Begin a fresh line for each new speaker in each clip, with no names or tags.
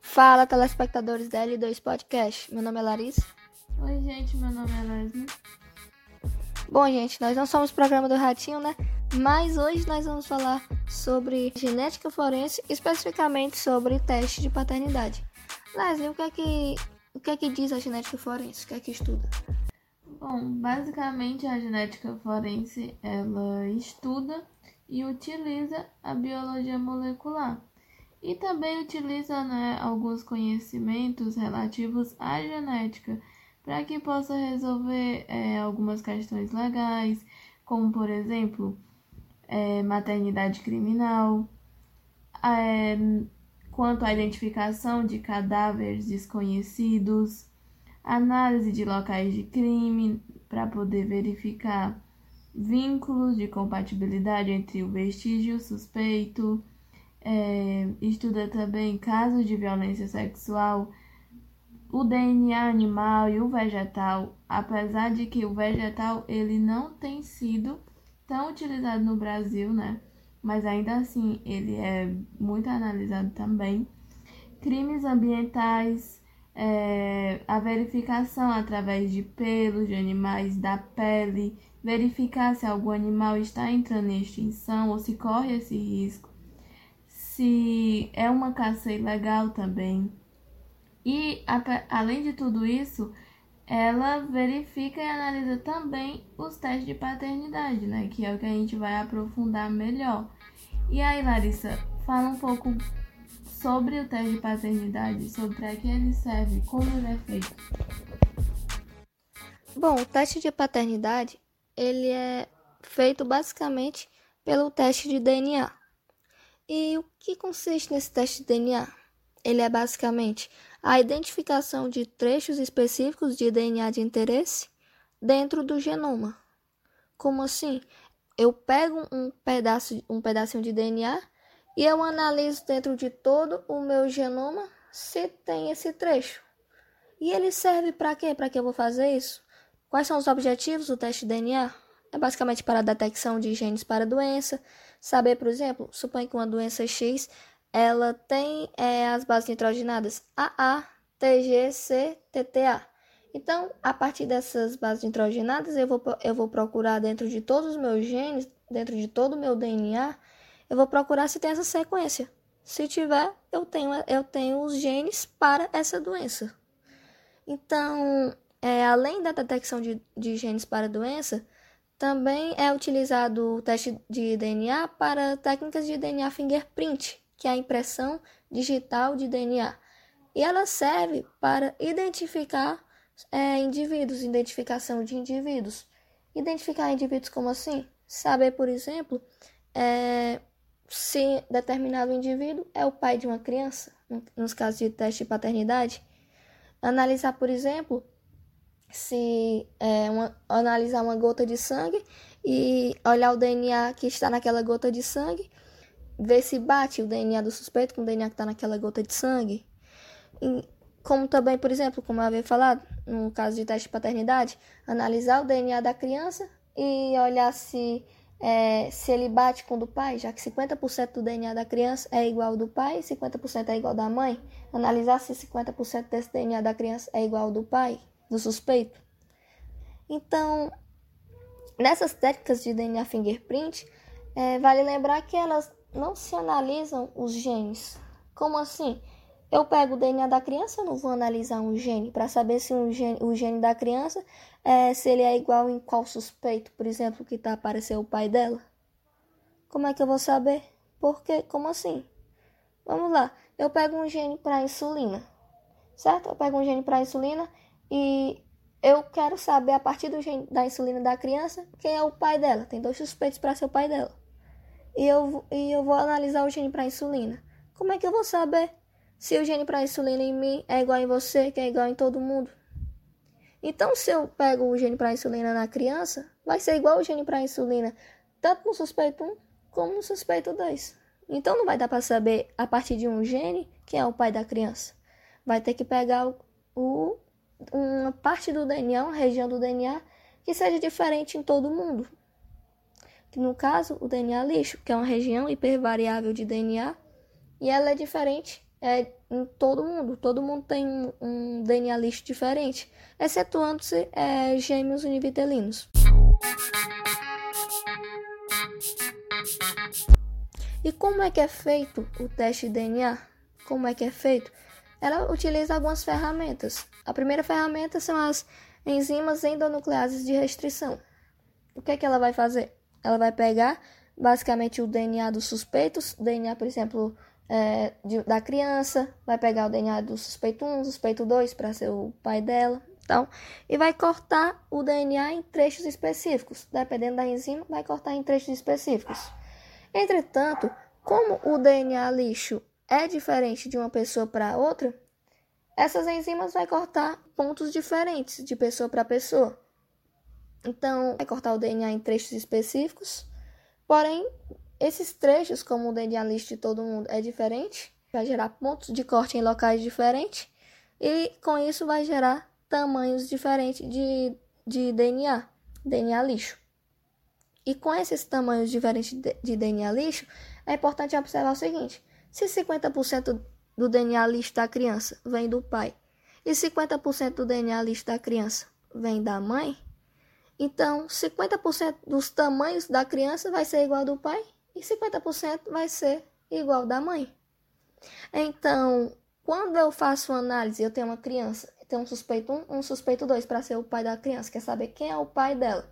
Fala, telespectadores da L2 Podcast. Meu nome é Larissa.
Oi, gente, meu nome é Leslie.
Bom, gente, nós não somos programa do Ratinho, né? Mas hoje nós vamos falar sobre genética forense, especificamente sobre teste de paternidade. Leslie, o que é que, o que, é que diz a genética forense? O que é que estuda?
Bom, basicamente a genética forense ela estuda e utiliza a biologia molecular e também utiliza né, alguns conhecimentos relativos à genética para que possa resolver é, algumas questões legais, como por exemplo é, maternidade criminal, é, quanto à identificação de cadáveres desconhecidos, análise de locais de crime para poder verificar vínculos de compatibilidade entre o vestígio suspeito, é, estuda também casos de violência sexual, o DNA animal e o vegetal, apesar de que o vegetal ele não tem sido tão utilizado no Brasil, né? Mas ainda assim ele é muito analisado também. Crimes ambientais, é, a verificação através de pelos de animais da pele, verificar se algum animal está entrando em extinção ou se corre esse risco, se é uma caça ilegal também. E além de tudo isso, ela verifica e analisa também os testes de paternidade, né? Que é o que a gente vai aprofundar melhor. E aí, Larissa, fala um pouco sobre o teste de paternidade, sobre para que ele serve, como ele é feito.
Bom, o teste de paternidade, ele é feito basicamente pelo teste de DNA. E o que consiste nesse teste de DNA? Ele é basicamente a identificação de trechos específicos de DNA de interesse dentro do genoma. Como assim? Eu pego um pedaço, um pedacinho de DNA e eu analiso dentro de todo o meu genoma se tem esse trecho. E ele serve para quê? Para que eu vou fazer isso? Quais são os objetivos do teste de DNA? É basicamente para a detecção de genes para doença, saber, por exemplo, suponha que uma doença X ela tem é, as bases nitrogenadas AA, TG, C, TTA. Então, a partir dessas bases nitrogenadas, eu vou, eu vou procurar dentro de todos os meus genes, dentro de todo o meu DNA, eu vou procurar se tem essa sequência. Se tiver, eu tenho, eu tenho os genes para essa doença. Então, é, além da detecção de, de genes para doença, também é utilizado o teste de DNA para técnicas de DNA fingerprint, que é a impressão digital de DNA. E ela serve para identificar é, indivíduos, identificação de indivíduos. Identificar indivíduos como assim? Saber, por exemplo, é, se determinado indivíduo é o pai de uma criança, nos casos de teste de paternidade. Analisar, por exemplo, se é, uma, analisar uma gota de sangue e olhar o DNA que está naquela gota de sangue ver se bate o DNA do suspeito com o DNA que está naquela gota de sangue. E, como também, por exemplo, como eu havia falado, no caso de teste de paternidade, analisar o DNA da criança e olhar se, é, se ele bate com o do pai, já que 50% do DNA da criança é igual ao do pai e 50% é igual ao da mãe. Analisar se 50% desse DNA da criança é igual ao do pai, do suspeito. Então, nessas técnicas de DNA fingerprint, é, vale lembrar que elas não se analisam os genes. Como assim? Eu pego o DNA da criança, eu não vou analisar um gene para saber se um gene, o gene da criança é, se ele é igual em qual suspeito, por exemplo, que está aparecendo o pai dela. Como é que eu vou saber? Porque, como assim? Vamos lá, eu pego um gene para insulina, certo? Eu pego um gene para insulina e eu quero saber a partir do gene da insulina da criança quem é o pai dela. Tem dois suspeitos para ser o pai dela e eu, e eu vou analisar o gene para insulina. Como é que eu vou saber se o gene para insulina em mim é igual em você, que é igual em todo mundo? Então, se eu pego o gene para insulina na criança, vai ser igual o gene para insulina tanto no suspeito 1 como no suspeito 2. Então, não vai dar para saber a partir de um gene quem é o pai da criança. Vai ter que pegar o, o, uma parte do DNA, uma região do DNA que seja diferente em todo mundo que no caso o DNA lixo, que é uma região hipervariável de DNA E ela é diferente é, em todo mundo. Todo mundo tem um, um DNA lixo diferente, excetuando-se é, gêmeos univitelinos. E como é que é feito o teste de DNA? Como é que é feito? Ela utiliza algumas ferramentas. A primeira ferramenta são as enzimas endonucleases de restrição. O que é que ela vai fazer? Ela vai pegar basicamente o DNA dos suspeitos, DNA, por exemplo, é, de, da criança, vai pegar o DNA do suspeito 1, suspeito 2 para ser o pai dela, tal, e vai cortar o DNA em trechos específicos. Dependendo da enzima, vai cortar em trechos específicos. Entretanto, como o DNA lixo é diferente de uma pessoa para outra, essas enzimas vai cortar pontos diferentes de pessoa para pessoa. Então, vai cortar o DNA em trechos específicos, porém, esses trechos, como o DNA lixo de todo mundo é diferente, vai gerar pontos de corte em locais diferentes e com isso vai gerar tamanhos diferentes de, de DNA, DNA lixo. E com esses tamanhos diferentes de DNA lixo, é importante observar o seguinte: se 50% do DNA lixo da criança vem do pai e 50% do DNA lixo da criança vem da mãe, então 50% dos tamanhos da criança vai ser igual ao do pai e 50% vai ser igual da mãe. Então, quando eu faço análise, eu tenho uma criança, tenho um suspeito 1, um, um suspeito 2 para ser o pai da criança, quer saber quem é o pai dela.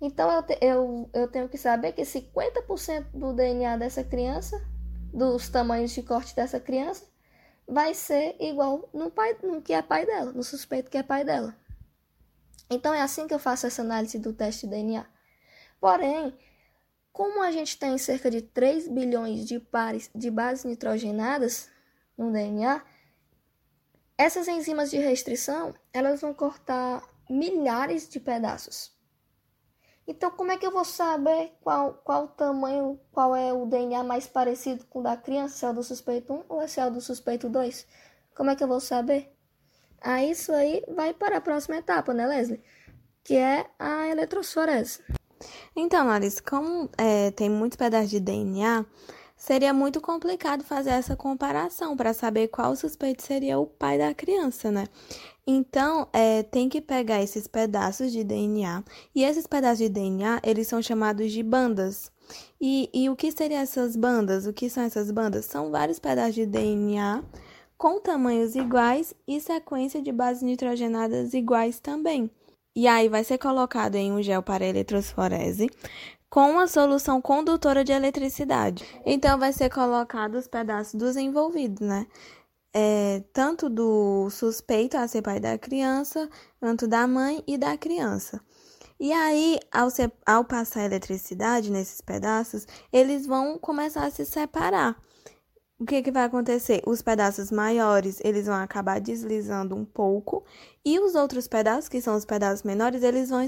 Então eu, te, eu, eu tenho que saber que 50% do DNA dessa criança, dos tamanhos de corte dessa criança, vai ser igual no, pai, no que é pai dela, no suspeito que é pai dela. Então é assim que eu faço essa análise do teste de DNA. Porém, como a gente tem cerca de 3 bilhões de pares de bases nitrogenadas no DNA, essas enzimas de restrição, elas vão cortar milhares de pedaços. Então, como é que eu vou saber qual, qual o tamanho, qual é o DNA mais parecido com o da criança, se é o do suspeito 1 ou se é o do suspeito 2? Como é que eu vou saber? Ah, isso aí vai para a próxima etapa, né, Leslie? Que é a eletrosforese.
Então, Larissa, como é, tem muitos pedaços de DNA, seria muito complicado fazer essa comparação para saber qual suspeito seria o pai da criança, né? Então, é, tem que pegar esses pedaços de DNA e esses pedaços de DNA, eles são chamados de bandas. E, e o que seriam essas bandas? O que são essas bandas? São vários pedaços de DNA com tamanhos iguais e sequência de bases nitrogenadas iguais também. E aí vai ser colocado em um gel para eletrosforese com uma solução condutora de eletricidade. Então vai ser colocado os pedaços dos envolvidos, né? É, tanto do suspeito a ser pai da criança, quanto da mãe e da criança. E aí, ao, ser, ao passar eletricidade nesses pedaços, eles vão começar a se separar. O que, que vai acontecer? Os pedaços maiores, eles vão acabar deslizando um pouco, e os outros pedaços, que são os pedaços menores, eles vão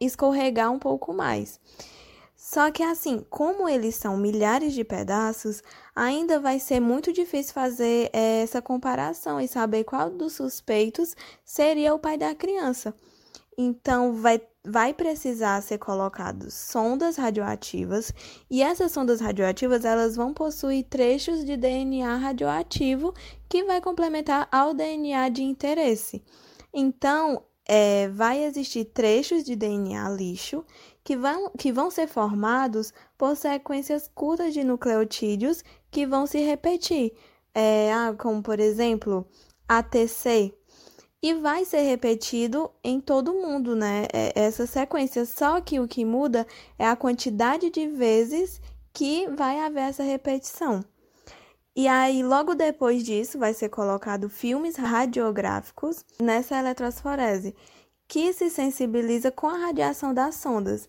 escorregar um pouco mais. Só que assim, como eles são milhares de pedaços, ainda vai ser muito difícil fazer eh, essa comparação e saber qual dos suspeitos seria o pai da criança. Então, vai, vai precisar ser colocados sondas radioativas e essas sondas radioativas elas vão possuir trechos de DNA radioativo que vai complementar ao DNA de interesse. Então, é, vai existir trechos de DNA lixo que vão, que vão ser formados por sequências curtas de nucleotídeos que vão se repetir, é, ah, como por exemplo ATC, e vai ser repetido em todo mundo, né? É, essa sequência. Só que o que muda é a quantidade de vezes que vai haver essa repetição. E aí, logo depois disso, vai ser colocado filmes radiográficos nessa eletrosforese que se sensibiliza com a radiação das sondas.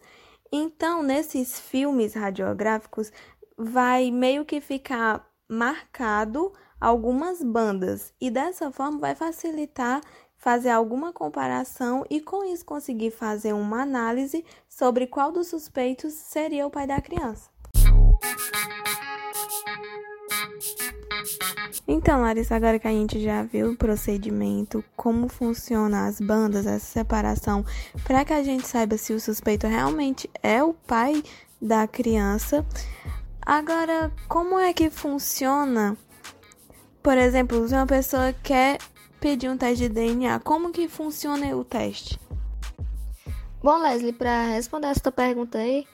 Então, nesses filmes radiográficos, vai meio que ficar marcado algumas bandas e dessa forma vai facilitar fazer alguma comparação e com isso conseguir fazer uma análise sobre qual dos suspeitos seria o pai da criança. Então, Larissa, agora que a gente já viu o procedimento, como funciona as bandas, essa separação, para que a gente saiba se o suspeito realmente é o pai da criança, Agora, como é que funciona? Por exemplo, se uma pessoa quer pedir um teste de DNA, como que funciona o teste?
Bom, Leslie, para responder essa pergunta aí,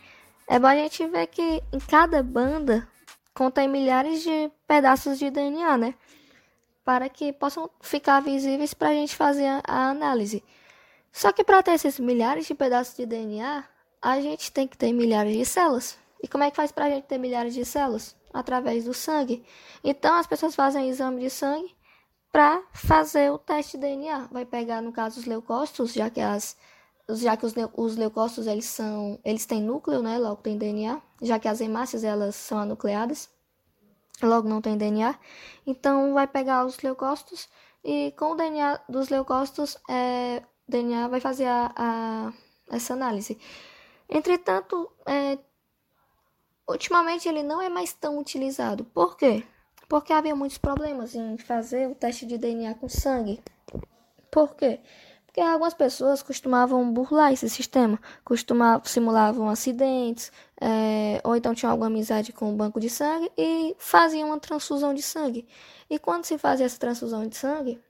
é bom a gente ver que em cada banda contém milhares de pedaços de DNA, né? Para que possam ficar visíveis para a gente fazer a análise. Só que para ter esses milhares de pedaços de DNA, a gente tem que ter milhares de células. E como é que faz para a gente ter milhares de células? Através do sangue. Então as pessoas fazem exame de sangue para fazer o teste de DNA. Vai pegar, no caso, os leucócitos, já que as já que os, os leucócitos eles são eles têm núcleo, né, logo tem DNA, já que as hemácias elas são anucleadas, logo não tem DNA. Então vai pegar os leucócitos e com o DNA dos leucócitos é, DNA vai fazer a, a essa análise. Entretanto, é, Ultimamente ele não é mais tão utilizado. Por quê? Porque havia muitos problemas em fazer o teste de DNA com sangue. Por quê? Porque algumas pessoas costumavam burlar esse sistema, costumavam, simulavam acidentes, é, ou então tinham alguma amizade com o banco de sangue e faziam uma transfusão de sangue. E quando se fazia essa transfusão de sangue,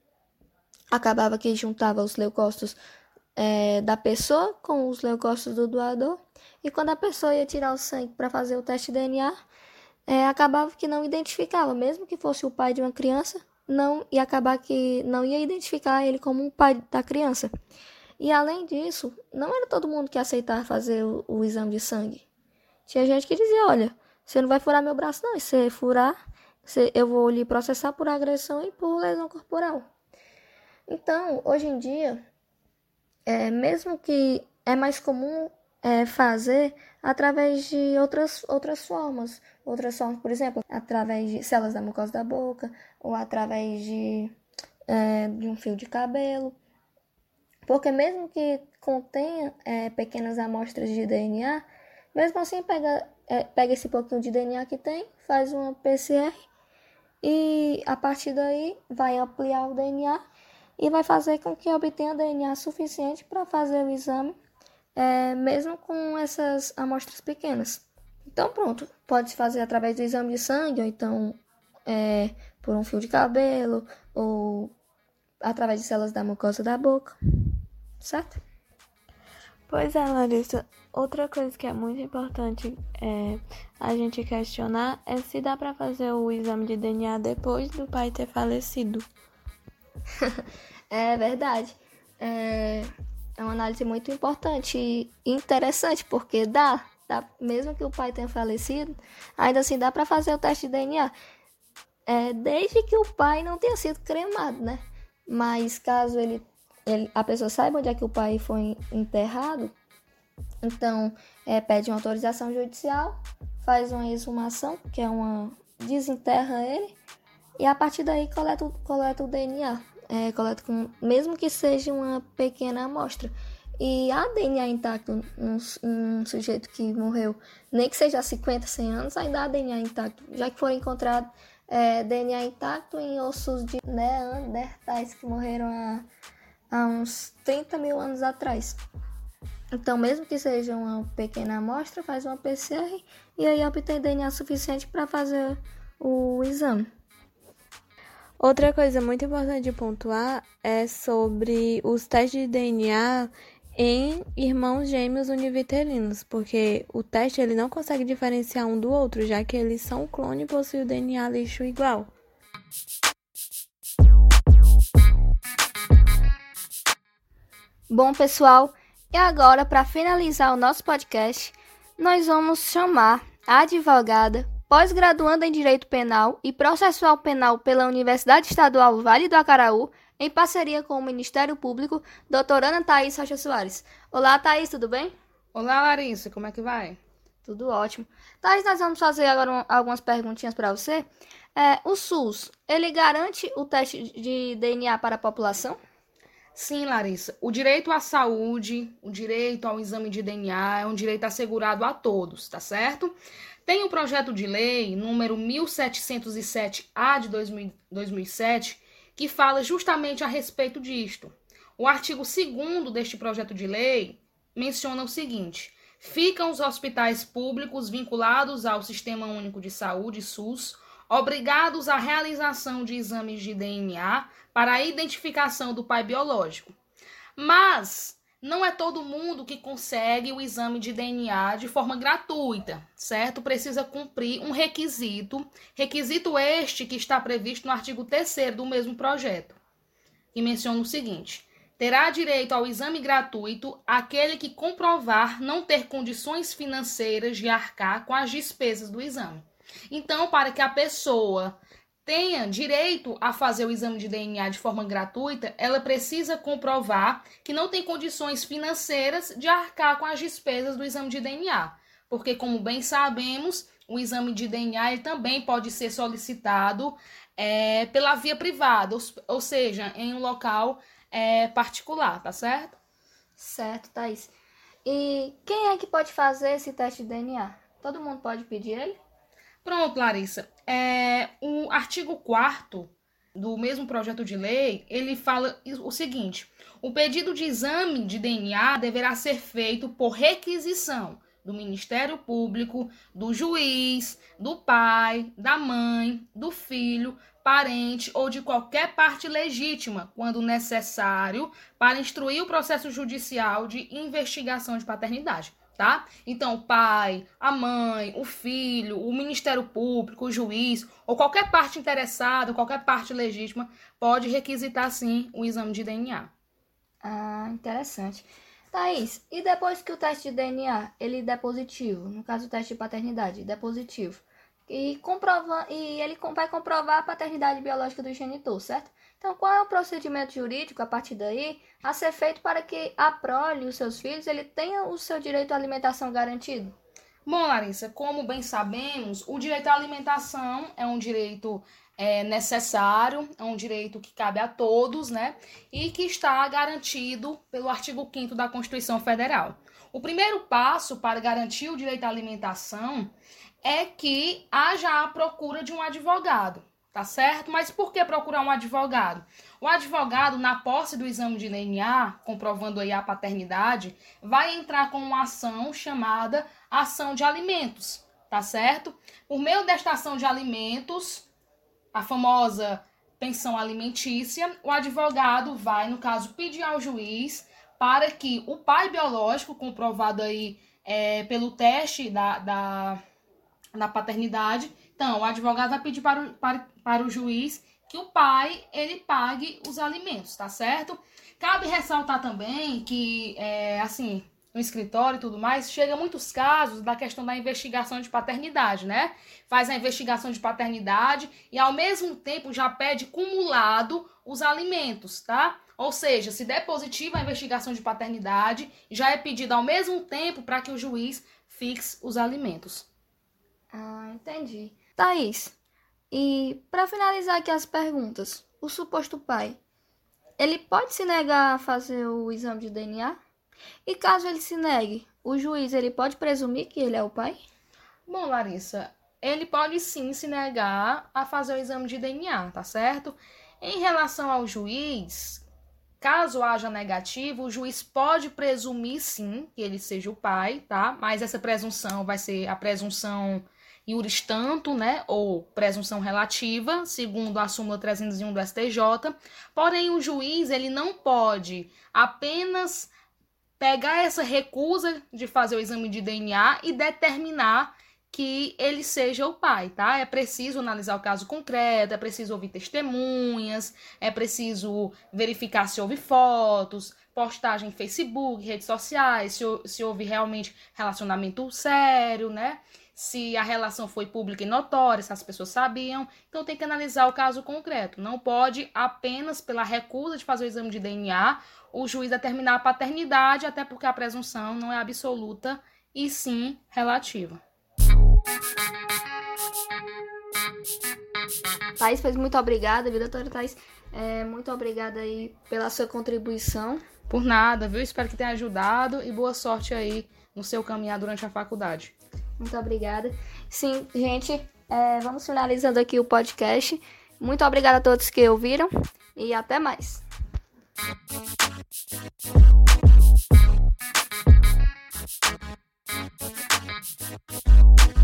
acabava que juntava os leucócitos é, da pessoa com os leucócitos do doador e quando a pessoa ia tirar o sangue para fazer o teste de DNA, é, acabava que não identificava, mesmo que fosse o pai de uma criança, não ia acabar que não ia identificar ele como um pai da criança. E além disso, não era todo mundo que aceitava fazer o, o exame de sangue. Tinha gente que dizia: olha, você não vai furar meu braço, não. E se furar, eu vou lhe processar por agressão e por lesão corporal. Então, hoje em dia, é, mesmo que é mais comum é, fazer através de outras, outras formas. Outras formas, por exemplo, através de células da mucosa da boca, ou através de, é, de um fio de cabelo. Porque mesmo que contenha é, pequenas amostras de DNA, mesmo assim pega, é, pega esse pouquinho de DNA que tem, faz uma PCR e a partir daí vai ampliar o DNA e vai fazer com que obtenha DNA suficiente para fazer o exame é, mesmo com essas amostras pequenas. Então, pronto, pode se fazer através do exame de sangue, ou então é, por um fio de cabelo, ou através de células da mucosa da boca, certo?
Pois é, Larissa. Outra coisa que é muito importante é, a gente questionar é se dá para fazer o exame de DNA depois do pai ter falecido.
é verdade. É, é uma análise muito importante e interessante, porque dá, dá mesmo que o pai tenha falecido, ainda assim dá para fazer o teste de DNA. É, desde que o pai não tenha sido cremado, né? Mas caso ele, ele a pessoa saiba onde é que o pai foi enterrado, então é, pede uma autorização judicial, faz uma exumação, que é uma desenterra ele, e a partir daí coleta, coleta o DNA é, coleta com, mesmo que seja uma pequena amostra. E há DNA intacto num, num sujeito que morreu, nem que seja há 50, 100 anos, ainda há DNA intacto, já que foi encontrado é, DNA intacto em ossos de neandertais que morreram há, há uns 30 mil anos atrás. Então, mesmo que seja uma pequena amostra, faz uma PCR e aí obtém DNA suficiente para fazer o exame.
Outra coisa muito importante de pontuar é sobre os testes de DNA em irmãos gêmeos univitelinos, porque o teste ele não consegue diferenciar um do outro, já que eles são clone e possuem o DNA lixo igual.
Bom, pessoal, e agora para finalizar o nosso podcast, nós vamos chamar a advogada pós-graduanda em Direito Penal e Processual Penal pela Universidade Estadual Vale do Acaraú, em parceria com o Ministério Público, doutora Ana Thaís Rocha Soares. Olá, Thaís, tudo bem?
Olá, Larissa, como é que vai?
Tudo ótimo. Thaís, nós vamos fazer agora um, algumas perguntinhas para você. É, o SUS, ele garante o teste de DNA para a população?
Sim, Larissa. O direito à saúde, o direito ao exame de DNA é um direito assegurado a todos, tá certo? Tem o projeto de lei número 1707-A de 2007 que fala justamente a respeito disto. O artigo 2 deste projeto de lei menciona o seguinte: ficam os hospitais públicos vinculados ao Sistema Único de Saúde, SUS, obrigados à realização de exames de DNA para a identificação do pai biológico. Mas não é todo mundo que consegue o exame de DNA de forma gratuita, certo? Precisa cumprir um requisito, requisito este que está previsto no artigo 3 do mesmo projeto, que menciona o seguinte: terá direito ao exame gratuito aquele que comprovar não ter condições financeiras de arcar com as despesas do exame. Então, para que a pessoa tenha direito a fazer o exame de DNA de forma gratuita, ela precisa comprovar que não tem condições financeiras de arcar com as despesas do exame de DNA. Porque, como bem sabemos, o exame de DNA também pode ser solicitado é, pela via privada, ou, ou, seja, em um local é, particular, tá certo?
Certo, Thaís. E quem é que pode fazer esse teste de DNA? Todo mundo pode pedir ele?
Pronto, Larissa. É, o artigo 4 do mesmo projeto de lei, ele fala o seguinte: o pedido de exame de DNA deverá ser feito por requisição do Ministério Público, do juiz, do pai, da mãe, do filho, parente ou de qualquer parte legítima, quando necessário, para instruir o processo judicial de investigação de paternidade tá? Então, o pai, a mãe, o filho, o Ministério Público, o juiz, ou qualquer parte interessada, qualquer parte legítima, pode requisitar sim o exame de DNA.
Ah, interessante. Thaís, e depois que o teste de DNA ele der positivo, no caso o teste de paternidade, der positivo, e, comprova, e ele vai comprovar a paternidade biológica do genitor, certo? Então, qual é o procedimento jurídico a partir daí a ser feito para que a prole e os seus filhos ele tenham o seu direito à alimentação garantido?
Bom, Larissa, como bem sabemos, o direito à alimentação é um direito é, necessário, é um direito que cabe a todos, né? E que está garantido pelo artigo 5 da Constituição Federal. O primeiro passo para garantir o direito à alimentação é que haja a procura de um advogado tá certo? Mas por que procurar um advogado? O advogado, na posse do exame de DNA, comprovando aí a paternidade, vai entrar com uma ação chamada ação de alimentos, tá certo? Por meio desta ação de alimentos, a famosa pensão alimentícia, o advogado vai, no caso, pedir ao juiz para que o pai biológico, comprovado aí é, pelo teste da, da, da paternidade, então, o advogado vai pedir para o, para, para o juiz que o pai ele pague os alimentos, tá certo? Cabe ressaltar também que, é, assim, no escritório e tudo mais, chega muitos casos da questão da investigação de paternidade, né? Faz a investigação de paternidade e ao mesmo tempo já pede cumulado os alimentos, tá? Ou seja, se der positiva a investigação de paternidade, já é pedido ao mesmo tempo para que o juiz fixe os alimentos.
Ah, entendi. Thaís, e para finalizar aqui as perguntas, o suposto pai, ele pode se negar a fazer o exame de DNA? E caso ele se negue, o juiz ele pode presumir que ele é o pai?
Bom, Larissa, ele pode sim se negar a fazer o exame de DNA, tá certo? Em relação ao juiz, caso haja negativo, o juiz pode presumir sim que ele seja o pai, tá? Mas essa presunção vai ser a presunção iuris tanto, né, ou presunção relativa, segundo a súmula 301 do STJ. Porém, o juiz ele não pode apenas pegar essa recusa de fazer o exame de DNA e determinar que ele seja o pai, tá? É preciso analisar o caso concreto, é preciso ouvir testemunhas, é preciso verificar se houve fotos, postagem em Facebook, redes sociais, se, se houve realmente relacionamento sério, né? Se a relação foi pública e notória, se as pessoas sabiam. Então tem que analisar o caso concreto. Não pode apenas pela recusa de fazer o exame de DNA o juiz determinar a paternidade, até porque a presunção não é absoluta e sim relativa.
Thais, pois muito obrigada, viu, doutora Thais? É, muito obrigada aí pela sua contribuição.
Por nada, viu? Espero que tenha ajudado e boa sorte aí no seu caminhar durante a faculdade.
Muito obrigada. Sim, gente, é, vamos finalizando aqui o podcast. Muito obrigada a todos que ouviram e até mais. Thank you.